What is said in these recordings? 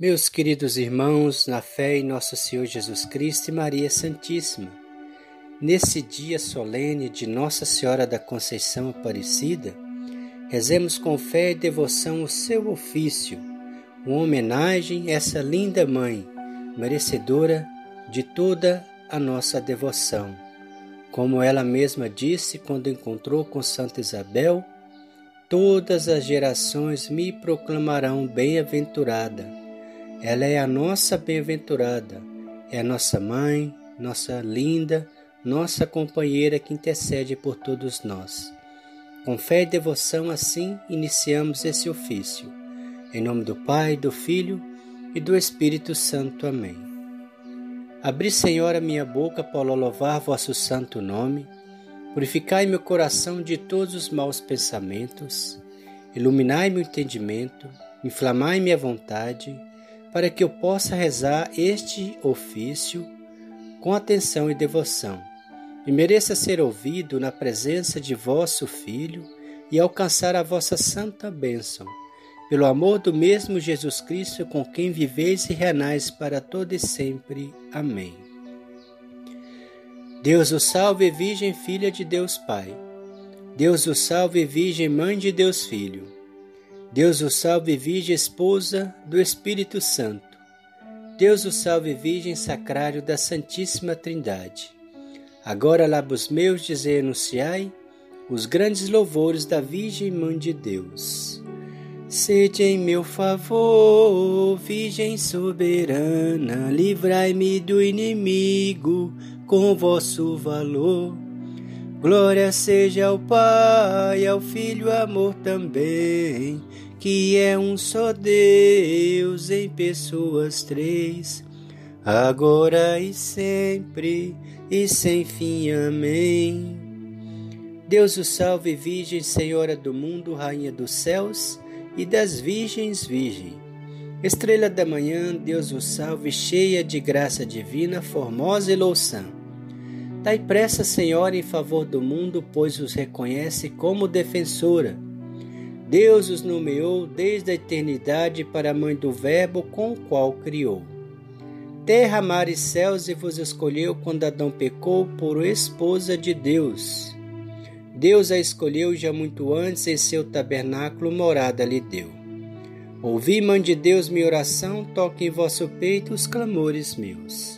Meus queridos irmãos, na fé em nosso Senhor Jesus Cristo e Maria Santíssima, nesse dia solene de Nossa Senhora da Conceição Aparecida, rezemos com fé e devoção o seu ofício, uma homenagem a essa linda mãe, merecedora de toda a nossa devoção. Como ela mesma disse quando encontrou com Santa Isabel, todas as gerações me proclamarão bem-aventurada ela é a nossa bem-aventurada, é a nossa mãe, nossa linda, nossa companheira que intercede por todos nós. Com fé e devoção, assim iniciamos esse ofício. Em nome do Pai, do Filho e do Espírito Santo. Amém. Abri, Senhor, a minha boca para louvar vosso santo nome. Purificai meu coração de todos os maus pensamentos. Iluminai meu entendimento. Inflamai minha vontade para que eu possa rezar este ofício com atenção e devoção, e mereça ser ouvido na presença de vosso Filho e alcançar a vossa santa bênção, pelo amor do mesmo Jesus Cristo com quem viveis e renais para todo e sempre. Amém. Deus o salve, Virgem Filha de Deus Pai. Deus o salve, Virgem Mãe de Deus Filho. Deus o salve, Virgem Esposa do Espírito Santo. Deus o salve, Virgem Sacrário da Santíssima Trindade. Agora, lábios meus, dizei anunciai os grandes louvores da Virgem Mãe de Deus. Sede em meu favor, Virgem soberana, livrai-me do inimigo com vosso valor. Glória seja ao Pai, ao Filho, amor também, que é um só Deus em pessoas três, agora e sempre e sem fim. Amém. Deus o salve, Virgem, Senhora do mundo, Rainha dos céus e das virgens, Virgem. Estrela da manhã, Deus o salve, cheia de graça divina, formosa e louçã. Dai pressa, Senhora, em favor do mundo, pois os reconhece como defensora. Deus os nomeou desde a eternidade para a mãe do Verbo com o qual criou. Terra, mar e céus, e vos escolheu quando Adão pecou por esposa de Deus. Deus a escolheu já muito antes, em seu tabernáculo morada lhe deu. Ouvi, Mãe de Deus, minha oração, toque em vosso peito os clamores meus.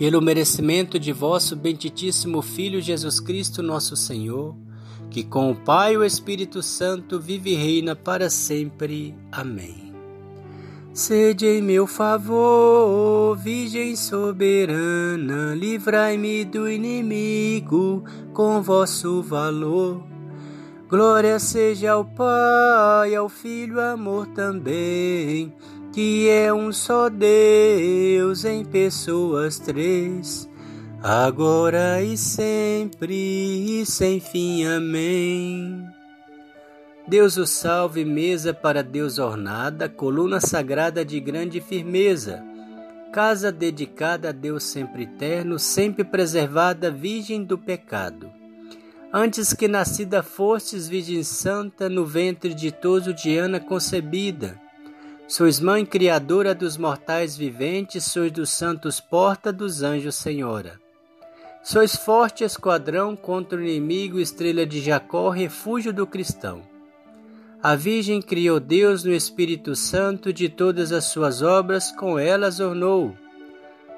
pelo merecimento de vosso benditíssimo Filho Jesus Cristo, nosso Senhor, que com o Pai e o Espírito Santo vive e reina para sempre. Amém. Sede em meu favor, Virgem soberana, livrai-me do inimigo com vosso valor. Glória seja ao Pai, ao Filho, amor também que é um só Deus em pessoas três, agora e sempre e sem fim. Amém. Deus o salve, mesa para Deus ornada, coluna sagrada de grande firmeza, casa dedicada a Deus sempre eterno, sempre preservada, virgem do pecado. Antes que nascida fostes, Virgem Santa, no ventre de ditoso Diana concebida, Sois mãe criadora dos mortais viventes, sois dos santos porta dos anjos senhora. Sois forte esquadrão contra o inimigo, estrela de Jacó, refúgio do cristão. A Virgem criou Deus no Espírito Santo, de todas as suas obras com elas ornou.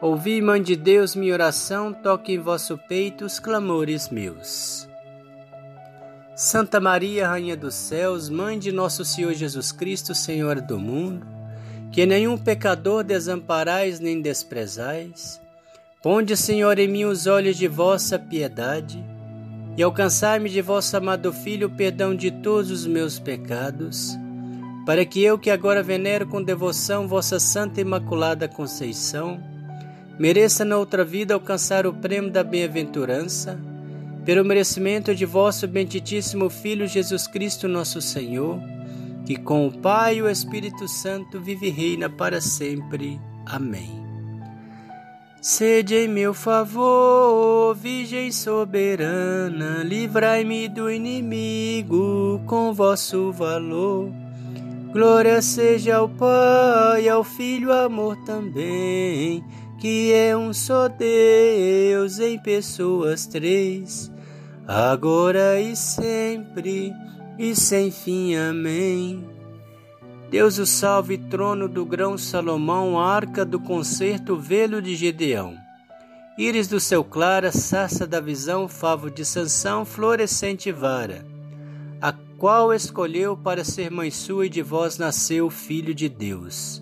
Ouvi, Mãe de Deus, minha oração, toque em vosso peito os clamores meus. Santa Maria, Rainha dos Céus, Mãe de Nosso Senhor Jesus Cristo, Senhora do mundo, que nenhum pecador desamparais nem desprezais, ponde, Senhor, em mim os olhos de vossa piedade e alcançai-me de vosso amado Filho o perdão de todos os meus pecados, para que eu, que agora venero com devoção vossa Santa Imaculada Conceição, mereça na outra vida alcançar o prêmio da bem-aventurança, pelo merecimento de vosso benditíssimo Filho Jesus Cristo, nosso Senhor, que com o Pai e o Espírito Santo vive e reina para sempre. Amém. Sede em meu favor, Virgem soberana, livrai-me do inimigo com vosso valor. Glória seja ao Pai, ao Filho, amor também, que é um só Deus em pessoas três, agora e sempre e sem fim. Amém. Deus o salve, trono do grão Salomão, arca do concerto, velo de Gedeão. Íris do céu clara, sarça da visão, favo de Sansão, florescente vara, a qual escolheu para ser mãe sua e de vós nasceu o Filho de Deus.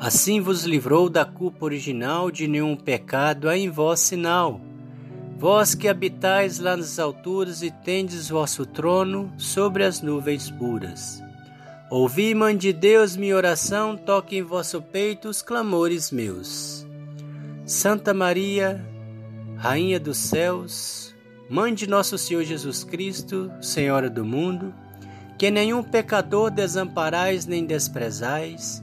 Assim vos livrou da culpa original, de nenhum pecado há em vós sinal. Vós que habitais lá nas alturas e tendes vosso trono sobre as nuvens puras. Ouvi, Mãe de Deus, minha oração, toque em vosso peito os clamores meus. Santa Maria, Rainha dos céus, Mãe de nosso Senhor Jesus Cristo, Senhora do mundo, que nenhum pecador desamparais nem desprezais,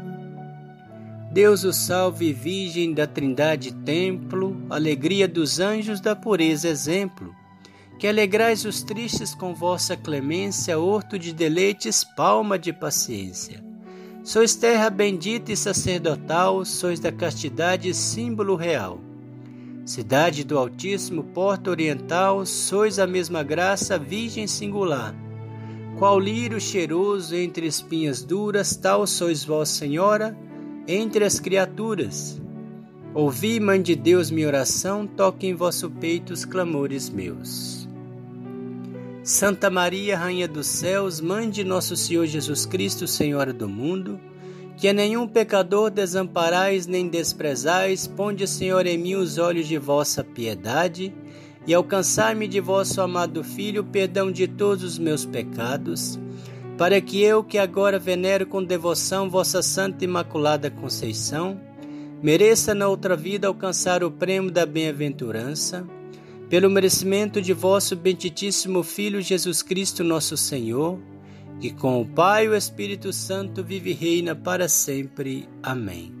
Deus o salve, Virgem da Trindade Templo, alegria dos anjos da pureza exemplo, que alegrais os tristes com vossa clemência, horto de deleites, palma de paciência. Sois terra bendita e sacerdotal, sois da castidade símbolo real. Cidade do Altíssimo, porta oriental, sois a mesma graça, Virgem singular. Qual lírio cheiroso entre espinhas duras, tal sois vós, Senhora, entre as criaturas. Ouvi, Mãe de Deus, minha oração, toque em vosso peito os clamores meus. Santa Maria, Rainha dos céus, Mãe de nosso Senhor Jesus Cristo, Senhora do mundo, que a nenhum pecador desamparais nem desprezais, ponde, Senhor, em mim os olhos de vossa piedade, e alcançai-me de vosso amado Filho perdão de todos os meus pecados, para que eu, que agora venero com devoção vossa Santa Imaculada Conceição, mereça na outra vida alcançar o prêmio da bem-aventurança, pelo merecimento de vosso benditíssimo Filho Jesus Cristo, nosso Senhor, que com o Pai e o Espírito Santo vive e reina para sempre. Amém.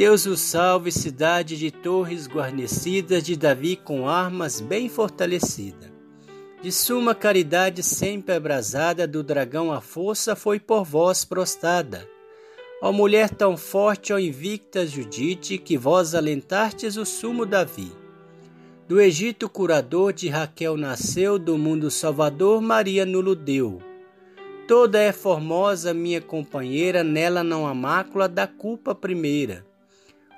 Deus o salve, cidade de torres guarnecidas de Davi com armas bem fortalecida. De suma caridade sempre abrasada, do dragão a força foi por vós prostada. Ó mulher tão forte, ó invicta Judite, que vós alentastes o sumo Davi. Do Egito curador de Raquel nasceu, do mundo salvador Maria nulo deu. Toda é formosa, minha companheira, nela não há mácula da culpa primeira.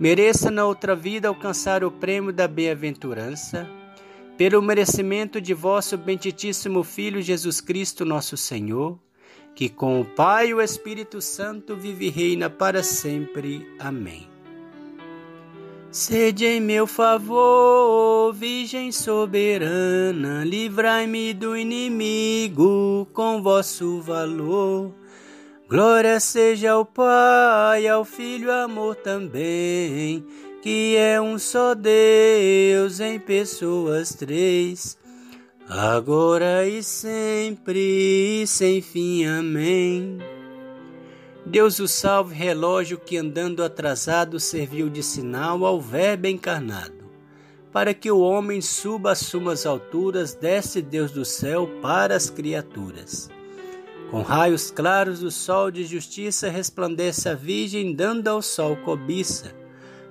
mereça na outra vida alcançar o prêmio da bem-aventurança, pelo merecimento de vosso benditíssimo Filho Jesus Cristo, nosso Senhor, que com o Pai e o Espírito Santo vive e reina para sempre. Amém. Sede em meu favor, Virgem soberana, livrai-me do inimigo com vosso valor. Glória seja ao Pai, ao Filho, amor também, que é um só Deus em pessoas três, agora e sempre, e sem fim. Amém. Deus o salve, relógio que andando atrasado serviu de sinal ao Verbo encarnado. Para que o homem suba às sumas alturas, desce Deus do céu para as criaturas. Com raios claros do sol de justiça resplandece a Virgem, dando ao sol cobiça.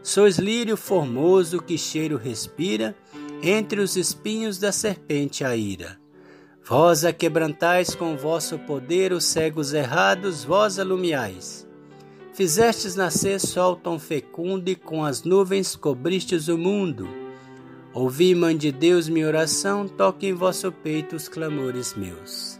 Sois lírio formoso que cheiro respira, entre os espinhos da serpente a ira. Vós a quebrantais com vosso poder os cegos errados, vós alumiais. Fizestes nascer sol tão fecundo e com as nuvens cobristes o mundo. Ouvi, Mãe de Deus, minha oração, toque em vosso peito os clamores meus.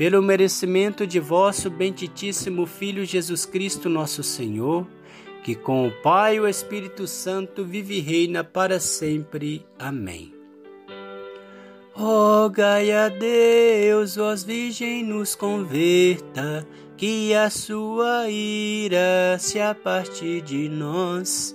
pelo merecimento de vosso benditíssimo Filho Jesus Cristo, nosso Senhor, que com o Pai e o Espírito Santo vive e reina para sempre. Amém. Rogai a Deus, vós Virgem, nos converta, que a sua ira se aparte de nós.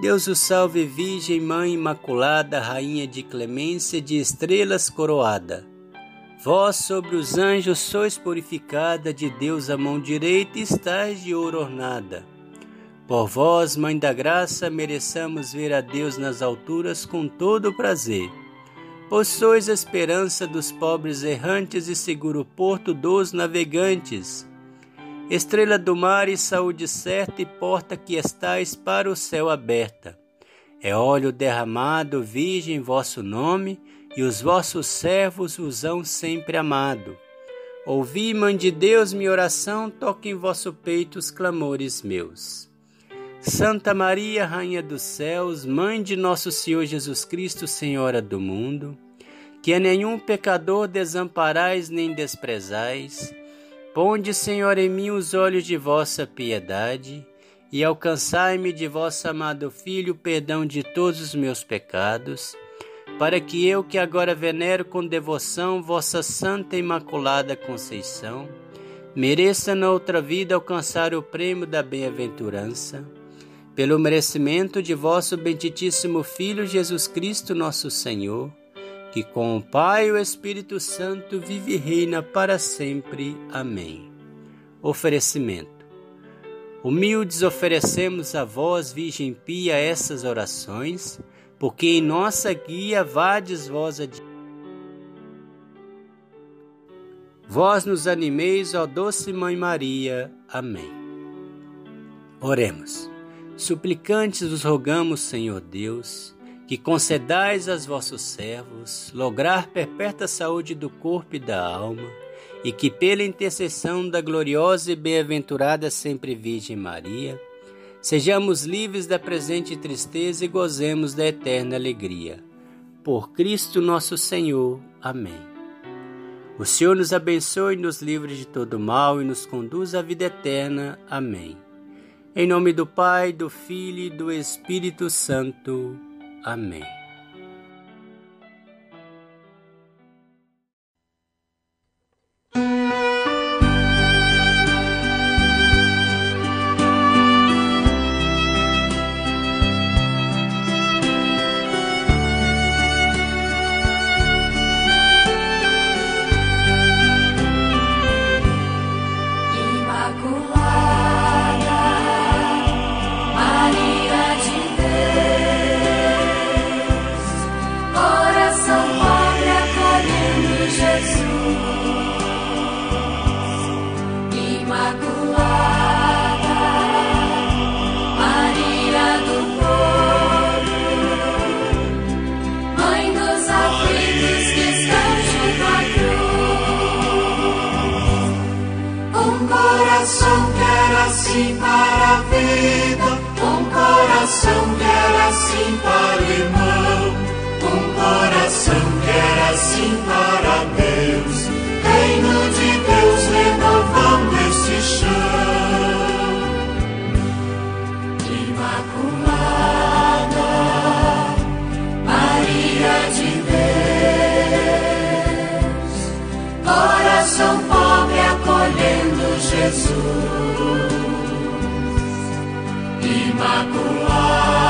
Deus o salve, Virgem Mãe Imaculada, Rainha de clemência, de estrelas coroada. Vós sobre os anjos sois purificada, de Deus a mão direita estáis de ouro ornada. Por vós, Mãe da Graça, mereçamos ver a Deus nas alturas com todo o prazer pois sois a esperança dos pobres errantes e seguro porto dos navegantes. Estrela do mar e saúde certa e porta que estais para o céu aberta. É óleo derramado, virgem, vosso nome, e os vossos servos os hão sempre amado. Ouvi, Mãe de Deus, minha oração, toque em vosso peito os clamores meus. Santa Maria, Rainha dos Céus, Mãe de Nosso Senhor Jesus Cristo, Senhora do mundo, que a nenhum pecador desamparais nem desprezais, ponde, Senhor, em mim os olhos de vossa piedade e alcançai-me de vosso amado Filho o perdão de todos os meus pecados, para que eu, que agora venero com devoção vossa Santa Imaculada Conceição, mereça na outra vida alcançar o prêmio da bem-aventurança. Pelo merecimento de vosso benditíssimo Filho Jesus Cristo, nosso Senhor, que com o Pai e o Espírito Santo vive e reina para sempre. Amém. Oferecimento. Humildes oferecemos a vós, Virgem Pia, essas orações, porque em nossa guia vades vós adiante. Vós nos animeis, ó doce Mãe Maria. Amém. Oremos. Suplicantes vos rogamos, Senhor Deus, que concedais aos vossos servos lograr perpétua saúde do corpo e da alma, e que pela intercessão da gloriosa e bem-aventurada sempre Virgem Maria, sejamos livres da presente tristeza e gozemos da eterna alegria. por Cristo nosso Senhor. Amém. O Senhor nos abençoe, nos livre de todo mal e nos conduz à vida eterna. Amém. Em nome do Pai, do Filho e do Espírito Santo. Amém. Assim para Deus, reino de Deus renovando este chão. Imaculada, Maria de Deus, coração pobre acolhendo Jesus. Imaculada,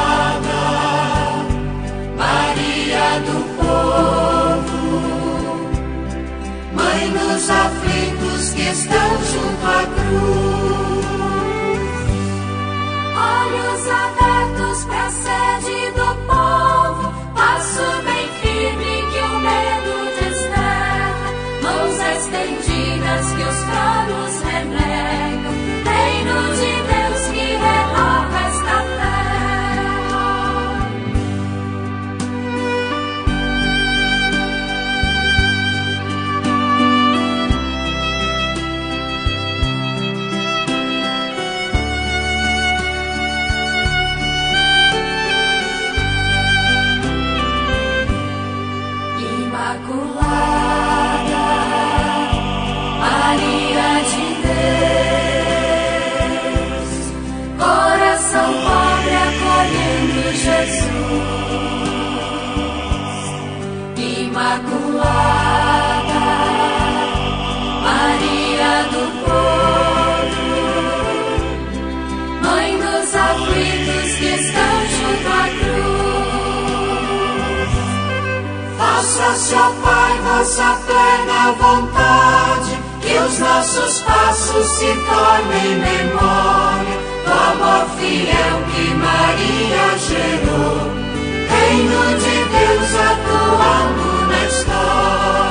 Dos aflitos que estão junto à cruz, olhos abertos para a sede do povo, passo bem firme que o medo desterra, mãos estendidas que os tronos renegam, Ó Pai, vossa plena vontade, que os nossos passos se tornem memória do amor fiel que Maria gerou. Reino de Deus atuando na história.